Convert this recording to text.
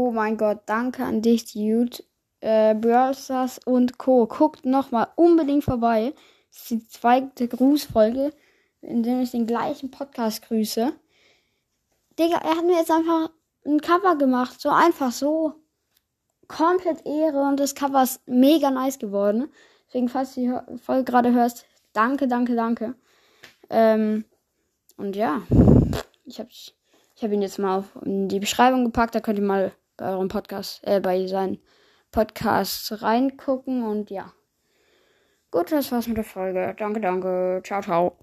Oh mein Gott, danke an dich, Dude. Äh, Stars und Co. Guckt nochmal unbedingt vorbei. Das ist die zweite Grußfolge, in der ich den gleichen Podcast grüße. Digga, er hat mir jetzt einfach ein Cover gemacht. So einfach, so komplett Ehre. Und das Cover ist mega nice geworden. Deswegen, falls du die Folge gerade hörst, danke, danke, danke. Ähm, und ja, ich habe ich hab ihn jetzt mal in die Beschreibung gepackt. Da könnt ihr mal bei eurem Podcast, äh, bei seinen Podcasts reingucken. Und ja. Gut, das war's mit der Folge. Danke, danke. Ciao, ciao.